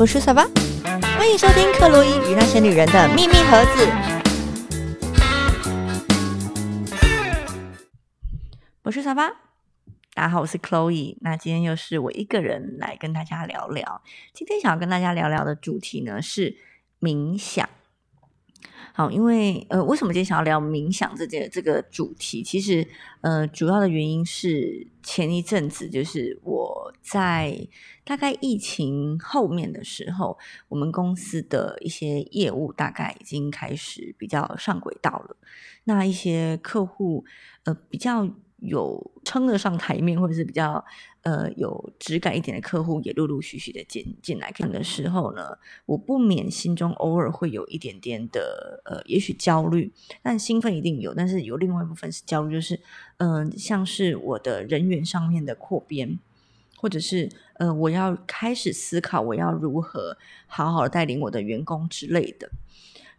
我是小巴，欢迎收听克洛伊与那些女人的秘密盒子。我是小巴，大家好，我是 Chloe。那今天又是我一个人来跟大家聊聊。今天想要跟大家聊聊的主题呢是冥想。好，因为呃，为什么今天想要聊冥想这件这个主题？其实呃，主要的原因是前一阵子就是我在大概疫情后面的时候，我们公司的一些业务大概已经开始比较上轨道了。那一些客户呃比较。有撑得上台面，或者是比较呃有质感一点的客户，也陆陆续续的进进来看的时候呢，我不免心中偶尔会有一点点的呃，也许焦虑，但兴奋一定有，但是有另外一部分是焦虑，就是嗯，像是我的人员上面的扩编，或者是呃，我要开始思考我要如何好好的带领我的员工之类的，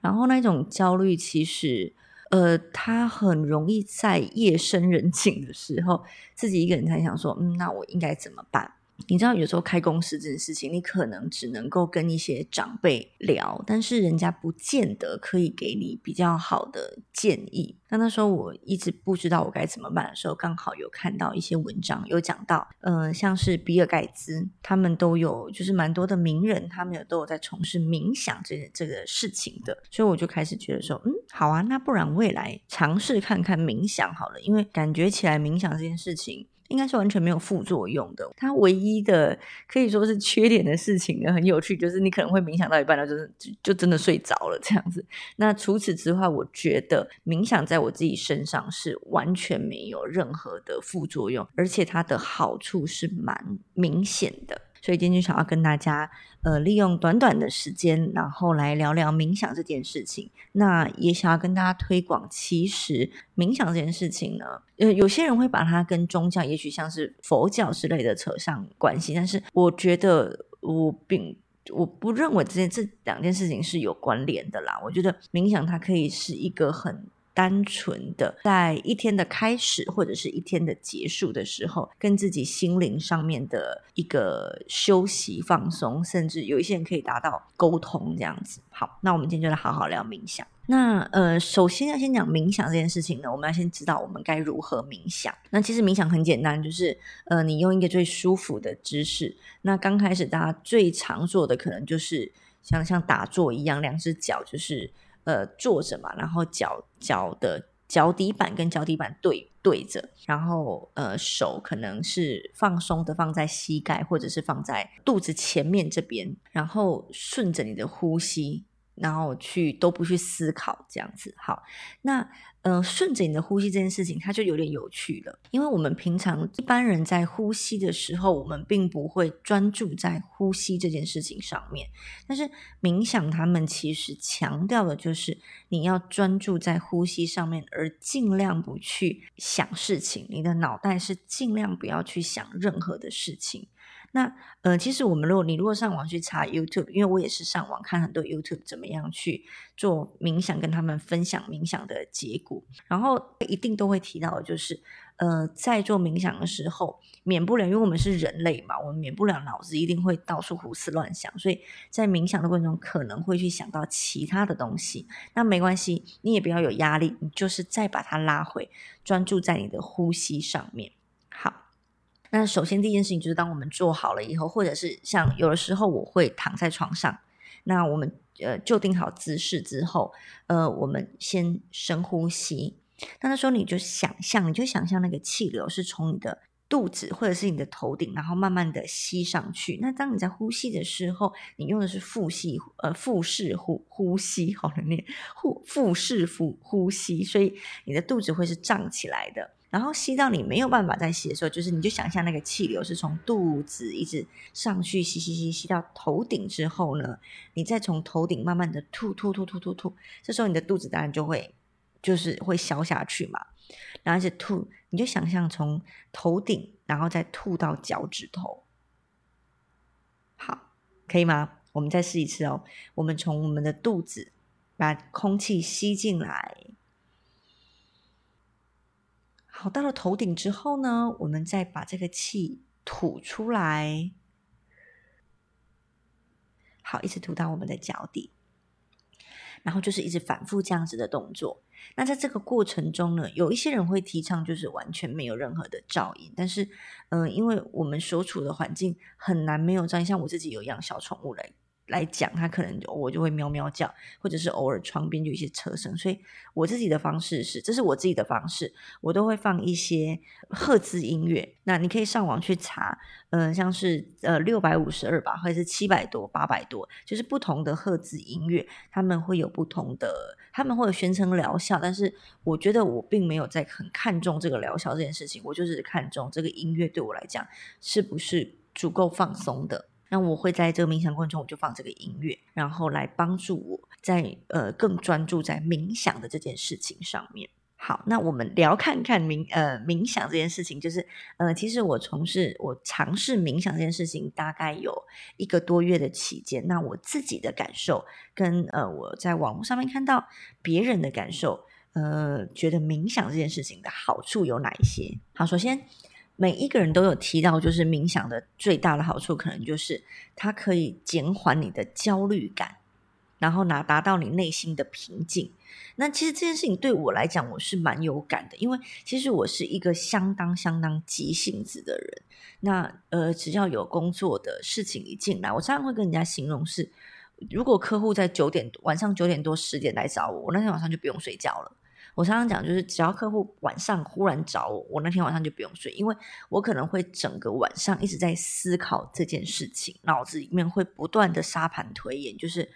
然后那种焦虑其实。呃，他很容易在夜深人静的时候，自己一个人在想说，嗯，那我应该怎么办？你知道，有时候开公司这件事情，你可能只能够跟一些长辈聊，但是人家不见得可以给你比较好的建议。那那时候我一直不知道我该怎么办的时候，刚好有看到一些文章，有讲到，嗯，像是比尔盖茨，他们都有，就是蛮多的名人，他们有都有在从事冥想这这个事情的。所以我就开始觉得说，嗯，好啊，那不然未来尝试看看冥想好了，因为感觉起来冥想这件事情。应该是完全没有副作用的。它唯一的可以说是缺点的事情呢，很有趣，就是你可能会冥想到一半，就是就就真的睡着了这样子。那除此之外，我觉得冥想在我自己身上是完全没有任何的副作用，而且它的好处是蛮明显的。所以今天就想要跟大家，呃，利用短短的时间，然后来聊聊冥想这件事情。那也想要跟大家推广，其实冥想这件事情呢，呃，有些人会把它跟宗教，也许像是佛教之类的扯上关系，但是我觉得我并我不认为这件这两件事情是有关联的啦。我觉得冥想它可以是一个很。单纯的在一天的开始或者是一天的结束的时候，跟自己心灵上面的一个休息放松，甚至有一些人可以达到沟通这样子。好，那我们今天就来好好聊冥想。那呃，首先要先讲冥想这件事情呢，我们要先知道我们该如何冥想。那其实冥想很简单，就是呃，你用一个最舒服的姿势。那刚开始大家最常做的可能就是像像打坐一样，两只脚就是。呃，坐着嘛，然后脚脚的脚底板跟脚底板对对着，然后呃，手可能是放松的放在膝盖或者是放在肚子前面这边，然后顺着你的呼吸。然后去都不去思考这样子，好，那嗯，顺着你的呼吸这件事情，它就有点有趣了。因为我们平常一般人在呼吸的时候，我们并不会专注在呼吸这件事情上面。但是冥想，他们其实强调的就是你要专注在呼吸上面，而尽量不去想事情。你的脑袋是尽量不要去想任何的事情。那呃，其实我们如果你如果上网去查 YouTube，因为我也是上网看很多 YouTube 怎么样去做冥想，跟他们分享冥想的结果，然后一定都会提到的，就是呃，在做冥想的时候，免不了，因为我们是人类嘛，我们免不了脑子一定会到处胡思乱想，所以在冥想的过程中可能会去想到其他的东西。那没关系，你也不要有压力，你就是再把它拉回，专注在你的呼吸上面。好那首先第一件事情就是，当我们做好了以后，或者是像有的时候我会躺在床上，那我们呃就定好姿势之后，呃，我们先深呼吸。那那时候你就想象，你就想象那个气流是从你的肚子或者是你的头顶，然后慢慢的吸上去。那当你在呼吸的时候，你用的是腹吸呃腹式呼呼吸，好了念腹腹式呼呼吸，所以你的肚子会是胀起来的。然后吸到你没有办法再吸的时候，就是你就想象那个气流是从肚子一直上去吸吸吸吸到头顶之后呢，你再从头顶慢慢的吐吐吐吐吐吐，这时候你的肚子当然就会就是会消下去嘛，然后就吐，你就想象从头顶然后再吐到脚趾头，好，可以吗？我们再试一次哦，我们从我们的肚子把空气吸进来。好，到了头顶之后呢，我们再把这个气吐出来。好，一直吐到我们的脚底，然后就是一直反复这样子的动作。那在这个过程中呢，有一些人会提倡就是完全没有任何的噪音，但是，嗯，因为我们所处的环境很难没有噪音，像我自己有养小宠物嘞。来讲，它可能我就会喵喵叫，或者是偶尔窗边就有一些车声，所以我自己的方式是，这是我自己的方式，我都会放一些赫兹音乐。那你可以上网去查，嗯，像是呃六百五十二吧，或者是七百多、八百多，就是不同的赫兹音乐，他们会有不同的，他们会有宣称疗效，但是我觉得我并没有在很看重这个疗效这件事情，我就是看重这个音乐对我来讲是不是足够放松的。那我会在这个冥想过程中，我就放这个音乐，然后来帮助我在呃更专注在冥想的这件事情上面。好，那我们聊看看冥呃冥想这件事情，就是呃其实我从事我尝试冥想这件事情大概有一个多月的期间，那我自己的感受跟呃我在网络上面看到别人的感受，呃觉得冥想这件事情的好处有哪一些？好，首先。每一个人都有提到，就是冥想的最大的好处，可能就是它可以减缓你的焦虑感，然后拿达到你内心的平静。那其实这件事情对我来讲，我是蛮有感的，因为其实我是一个相当相当急性子的人。那呃，只要有工作的事情一进来，我常常会跟人家形容是，如果客户在九点晚上九点多十点来找我，我那天晚上就不用睡觉了。我常常讲，就是只要客户晚上忽然找我，我那天晚上就不用睡，因为我可能会整个晚上一直在思考这件事情，脑子里面会不断的沙盘推演，就是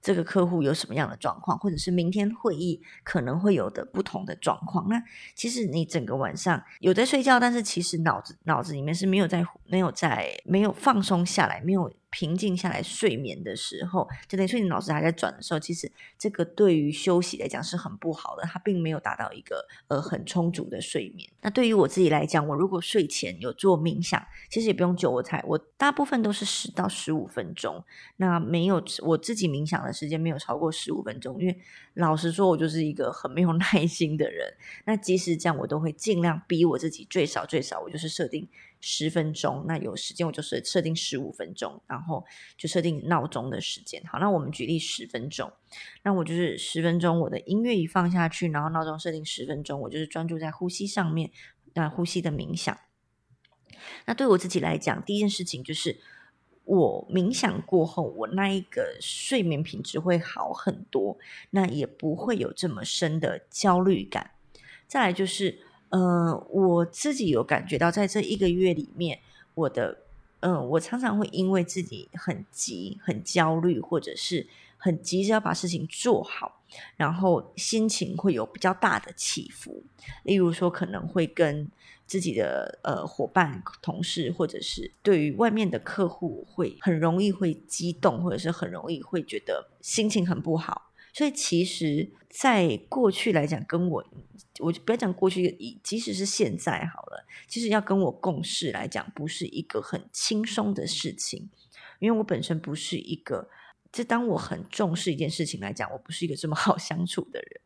这个客户有什么样的状况，或者是明天会议可能会有的不同的状况。那其实你整个晚上有在睡觉，但是其实脑子脑子里面是没有在没有在没有放松下来，没有。平静下来睡眠的时候，就等于说你脑子还在转的时候，其实这个对于休息来讲是很不好的，它并没有达到一个呃很充足的睡眠。那对于我自己来讲，我如果睡前有做冥想，其实也不用久，我才我大部分都是十到十五分钟。那没有我自己冥想的时间没有超过十五分钟，因为老实说，我就是一个很没有 耐心的人。那即使这样，我都会尽量逼我自己，最少最少，我就是设定。十分钟，那有时间我就是设定十五分钟，然后就设定闹钟的时间。好，那我们举例十分钟，那我就是十分钟，我的音乐一放下去，然后闹钟设定十分钟，我就是专注在呼吸上面，那呼吸的冥想。那对我自己来讲，第一件事情就是我冥想过后，我那一个睡眠品质会好很多，那也不会有这么深的焦虑感。再来就是。呃，我自己有感觉到，在这一个月里面，我的，嗯，我常常会因为自己很急、很焦虑，或者是很急着要把事情做好，然后心情会有比较大的起伏。例如说，可能会跟自己的呃伙伴、同事，或者是对于外面的客户，会很容易会激动，或者是很容易会觉得心情很不好。所以，其实，在过去来讲，跟我，我就不要讲过去，即使是现在好了，其实要跟我共事来讲，不是一个很轻松的事情，因为我本身不是一个，就当我很重视一件事情来讲，我不是一个这么好相处的人。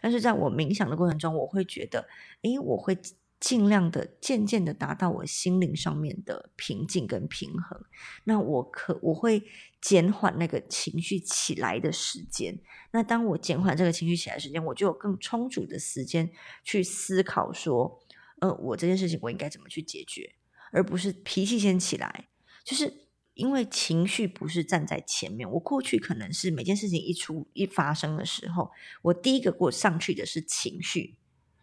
但是，在我冥想的过程中，我会觉得，诶，我会。尽量的渐渐的达到我心灵上面的平静跟平衡，那我可我会减缓那个情绪起来的时间。那当我减缓这个情绪起来时间，我就有更充足的时间去思考说，呃，我这件事情我应该怎么去解决，而不是脾气先起来。就是因为情绪不是站在前面，我过去可能是每件事情一出一发生的时候，我第一个过上去的是情绪。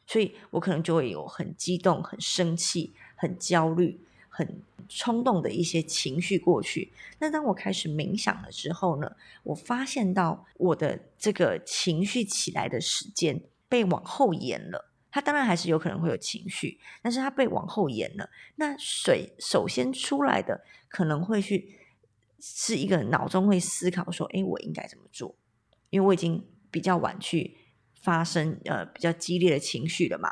所以我可能就会有很激动、很生气、很焦虑、很冲动的一些情绪过去。那当我开始冥想了之后呢，我发现到我的这个情绪起来的时间被往后延了。它当然还是有可能会有情绪，但是它被往后延了。那水首先出来的可能会去是一个脑中会思考说：“哎，我应该怎么做？”因为我已经比较晚去。发生呃比较激烈的情绪了嘛？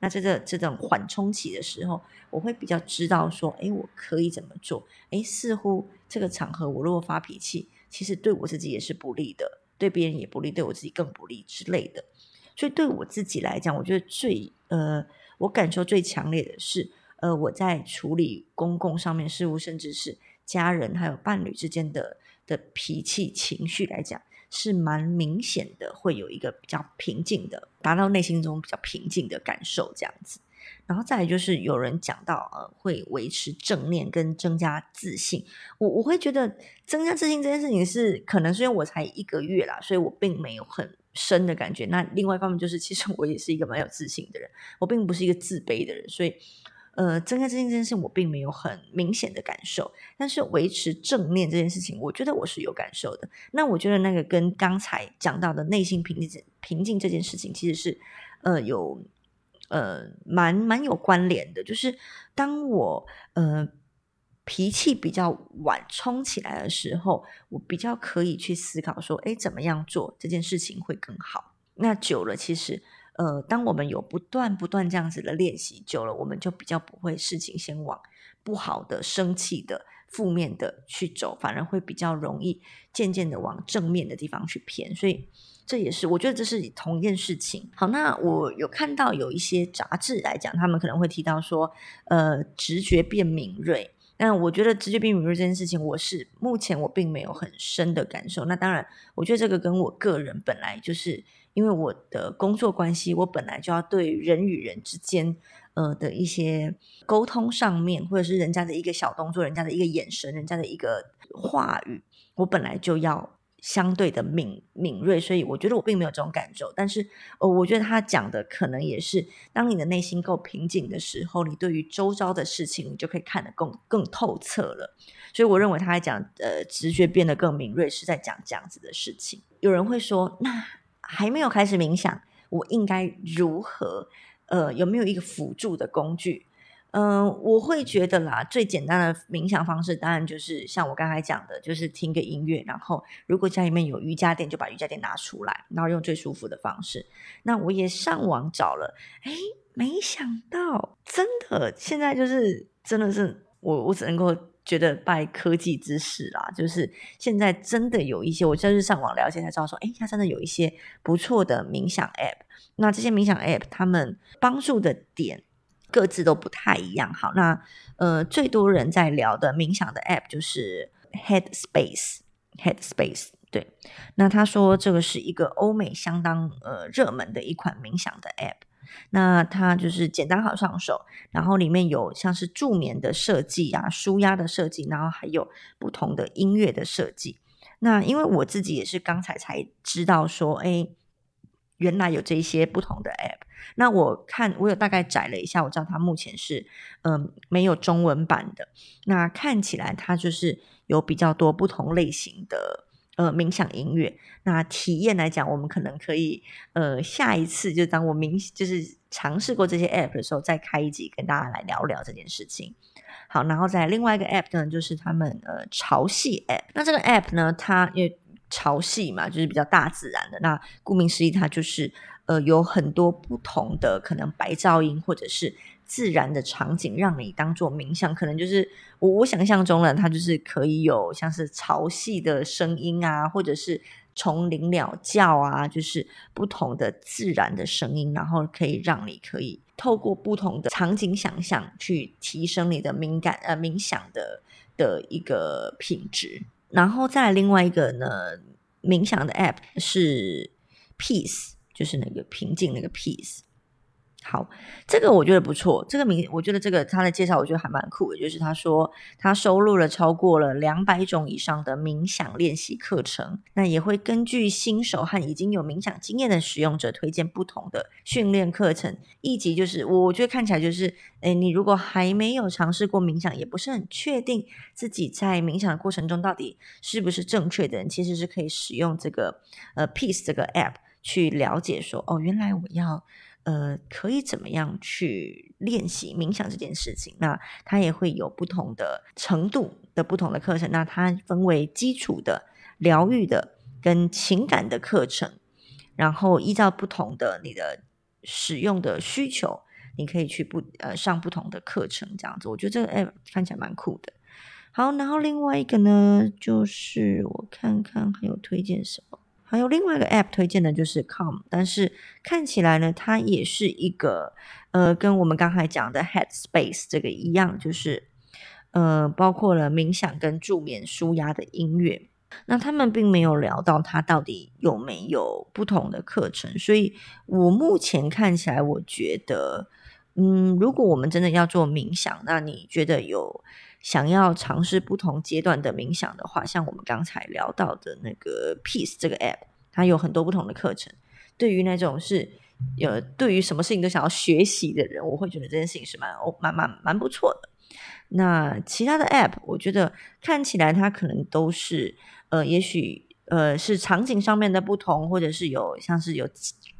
那在这这种缓冲期的时候，我会比较知道说，哎，我可以怎么做？哎，似乎这个场合我如果发脾气，其实对我自己也是不利的，对别人也不利，对我自己更不利之类的。所以对我自己来讲，我觉得最呃，我感受最强烈的是，呃，我在处理公共上面事务，甚至是家人还有伴侣之间的的脾气情绪来讲，是蛮明显的，会有一个比较平静的，达到内心中比较平静的感受这样子。然后再来就是有人讲到呃，会维持正念跟增加自信。我我会觉得增加自信这件事情是可能是因为我才一个月啦，所以我并没有很深的感觉。那另外一方面就是，其实我也是一个蛮有自信的人，我并不是一个自卑的人，所以呃，增加自信这件事情我并没有很明显的感受。但是维持正念这件事情，我觉得我是有感受的。那我觉得那个跟刚才讲到的内心平静平静这件事情，其实是呃有。呃，蛮蛮有关联的，就是当我呃脾气比较晚冲起来的时候，我比较可以去思考说，哎，怎么样做这件事情会更好？那久了，其实呃，当我们有不断不断这样子的练习，久了，我们就比较不会事情先往不好的、生气的、负面的去走，反而会比较容易渐渐的往正面的地方去偏，所以。这也是，我觉得这是同一件事情。好，那我有看到有一些杂志来讲，他们可能会提到说，呃，直觉变敏锐。那我觉得直觉变敏锐这件事情，我是目前我并没有很深的感受。那当然，我觉得这个跟我个人本来就是因为我的工作关系，我本来就要对人与人之间，呃的一些沟通上面，或者是人家的一个小动作、人家的一个眼神、人家的一个话语，我本来就要。相对的敏敏锐，所以我觉得我并没有这种感受。但是，呃，我觉得他讲的可能也是，当你的内心够平静的时候，你对于周遭的事情，你就可以看得更更透彻了。所以，我认为他在讲，呃，直觉变得更敏锐，是在讲这样子的事情。有人会说，那还没有开始冥想，我应该如何？呃，有没有一个辅助的工具？嗯，我会觉得啦，最简单的冥想方式，当然就是像我刚才讲的，就是听个音乐，然后如果家里面有瑜伽垫，就把瑜伽垫拿出来，然后用最舒服的方式。那我也上网找了，哎，没想到真的现在就是真的是我，我只能够觉得拜科技之使啦，就是现在真的有一些，我就是上网了解才知道说，哎，它真的有一些不错的冥想 App。那这些冥想 App，他们帮助的点。各自都不太一样。好，那呃，最多人在聊的冥想的 App 就是 Headspace，Headspace。对，那他说这个是一个欧美相当呃热门的一款冥想的 App。那它就是简单好上手，然后里面有像是助眠的设计啊、舒压的设计，然后还有不同的音乐的设计。那因为我自己也是刚才才知道说，哎。原来有这些不同的 App，那我看我有大概窄了一下，我知道它目前是嗯没有中文版的。那看起来它就是有比较多不同类型的呃冥想音乐。那体验来讲，我们可能可以呃下一次就当我冥就是尝试过这些 App 的时候，再开一集跟大家来聊聊这件事情。好，然后在另外一个 App 呢，就是他们呃潮汐 App。那这个 App 呢，它因为潮汐嘛，就是比较大自然的。那顾名思义，它就是呃有很多不同的可能白噪音或者是自然的场景，让你当做冥想。可能就是我我想象中呢，它就是可以有像是潮汐的声音啊，或者是虫鸣鸟叫啊，就是不同的自然的声音，然后可以让你可以透过不同的场景想象，去提升你的敏感呃冥想的的一个品质。然后再另外一个呢，冥想的 App 是 Peace，就是那个平静那个 Peace。好，这个我觉得不错。这个名，我觉得这个他的介绍，我觉得还蛮酷的。就是他说他收录了超过了两百种以上的冥想练习课程，那也会根据新手和已经有冥想经验的使用者推荐不同的训练课程。以及就是，我觉得看起来就是，哎，你如果还没有尝试过冥想，也不是很确定自己在冥想的过程中到底是不是正确的人，其实是可以使用这个呃 Peace 这个 App 去了解说，哦，原来我要。呃，可以怎么样去练习冥想这件事情？那它也会有不同的程度的不同的课程。那它分为基础的、疗愈的跟情感的课程，然后依照不同的你的使用的需求，你可以去不呃上不同的课程这样子。我觉得这个 app 看起来蛮酷的。好，然后另外一个呢，就是我看看还有推荐什么。还有另外一个 App 推荐的就是 Calm，但是看起来呢，它也是一个呃，跟我们刚才讲的 Headspace 这个一样，就是呃，包括了冥想跟助眠舒压的音乐。那他们并没有聊到它到底有没有不同的课程，所以我目前看起来，我觉得，嗯，如果我们真的要做冥想，那你觉得有想要尝试不同阶段的冥想的话，像我们刚才聊到的那个 Peace 这个 App，它有很多不同的课程。对于那种是呃对于什么事情都想要学习的人，我会觉得这件事情是蛮哦蛮蛮蛮不错的。那其他的 App，我觉得看起来它可能都是。呃，也许呃是场景上面的不同，或者是有像是有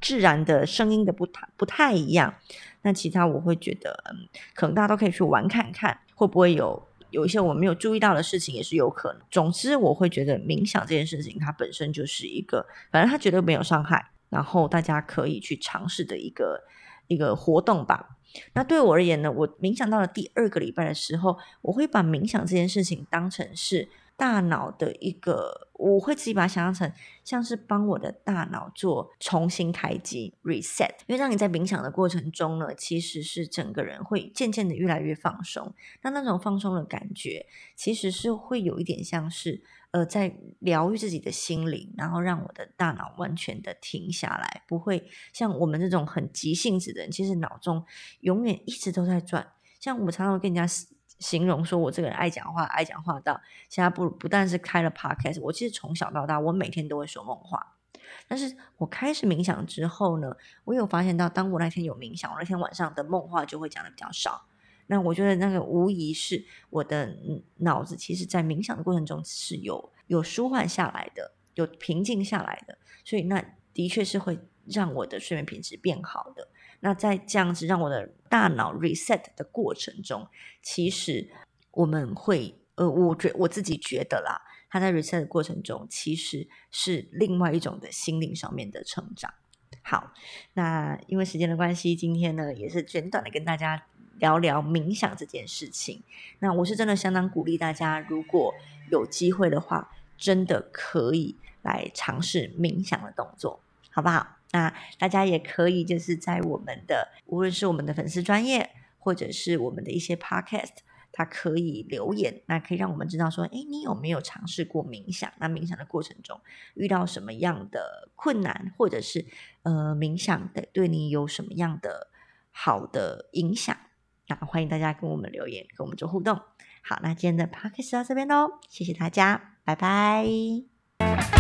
自然的声音的不太不太一样。那其他我会觉得，嗯，可能大家都可以去玩看看，会不会有有一些我没有注意到的事情，也是有可能。总之，我会觉得冥想这件事情，它本身就是一个，反正它绝对没有伤害，然后大家可以去尝试的一个一个活动吧。那对我而言呢，我冥想到了第二个礼拜的时候，我会把冥想这件事情当成是。大脑的一个，我会自己把它想象成像是帮我的大脑做重新开机 reset，因为让你在冥想的过程中呢，其实是整个人会渐渐的越来越放松。那那种放松的感觉，其实是会有一点像是呃在疗愈自己的心灵，然后让我的大脑完全的停下来，不会像我们这种很急性子的人，其实脑中永远一直都在转。像我常常跟人家。形容说我这个人爱讲话，爱讲话到现在不不但是开了 podcast，我其实从小到大我每天都会说梦话，但是我开始冥想之后呢，我有发现到，当我那天有冥想，我那天晚上的梦话就会讲的比较少。那我觉得那个无疑是我的脑子，其实在冥想的过程中是有有舒缓下来的，有平静下来的，所以那的确是会让我的睡眠品质变好的。那在这样子让我的大脑 reset 的过程中，其实我们会呃，我觉我自己觉得啦，他在 reset 的过程中，其实是另外一种的心灵上面的成长。好，那因为时间的关系，今天呢也是简短的跟大家聊聊冥想这件事情。那我是真的相当鼓励大家，如果有机会的话，真的可以来尝试冥想的动作，好不好？那大家也可以就是在我们的无论是我们的粉丝专业，或者是我们的一些 podcast，它可以留言，那可以让我们知道说，哎，你有没有尝试过冥想？那冥想的过程中遇到什么样的困难，或者是呃，冥想的对你有什么样的好的影响？那欢迎大家跟我们留言，跟我们做互动。好，那今天的 podcast 到这边喽，谢谢大家，拜拜。